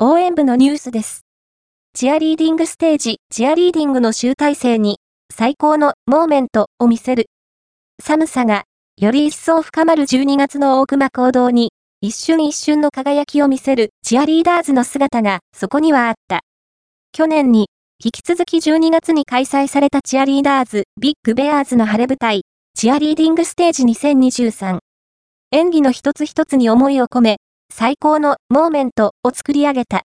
応援部のニュースです。チアリーディングステージ、チアリーディングの集大成に、最高のモーメントを見せる。寒さが、より一層深まる12月の大熊行動に、一瞬一瞬の輝きを見せるチアリーダーズの姿がそこにはあった。去年に、引き続き12月に開催されたチアリーダーズビッグベアーズの晴れ舞台、チアリーディングステージ2023。演技の一つ一つに思いを込め、最高のモーメントを作り上げた。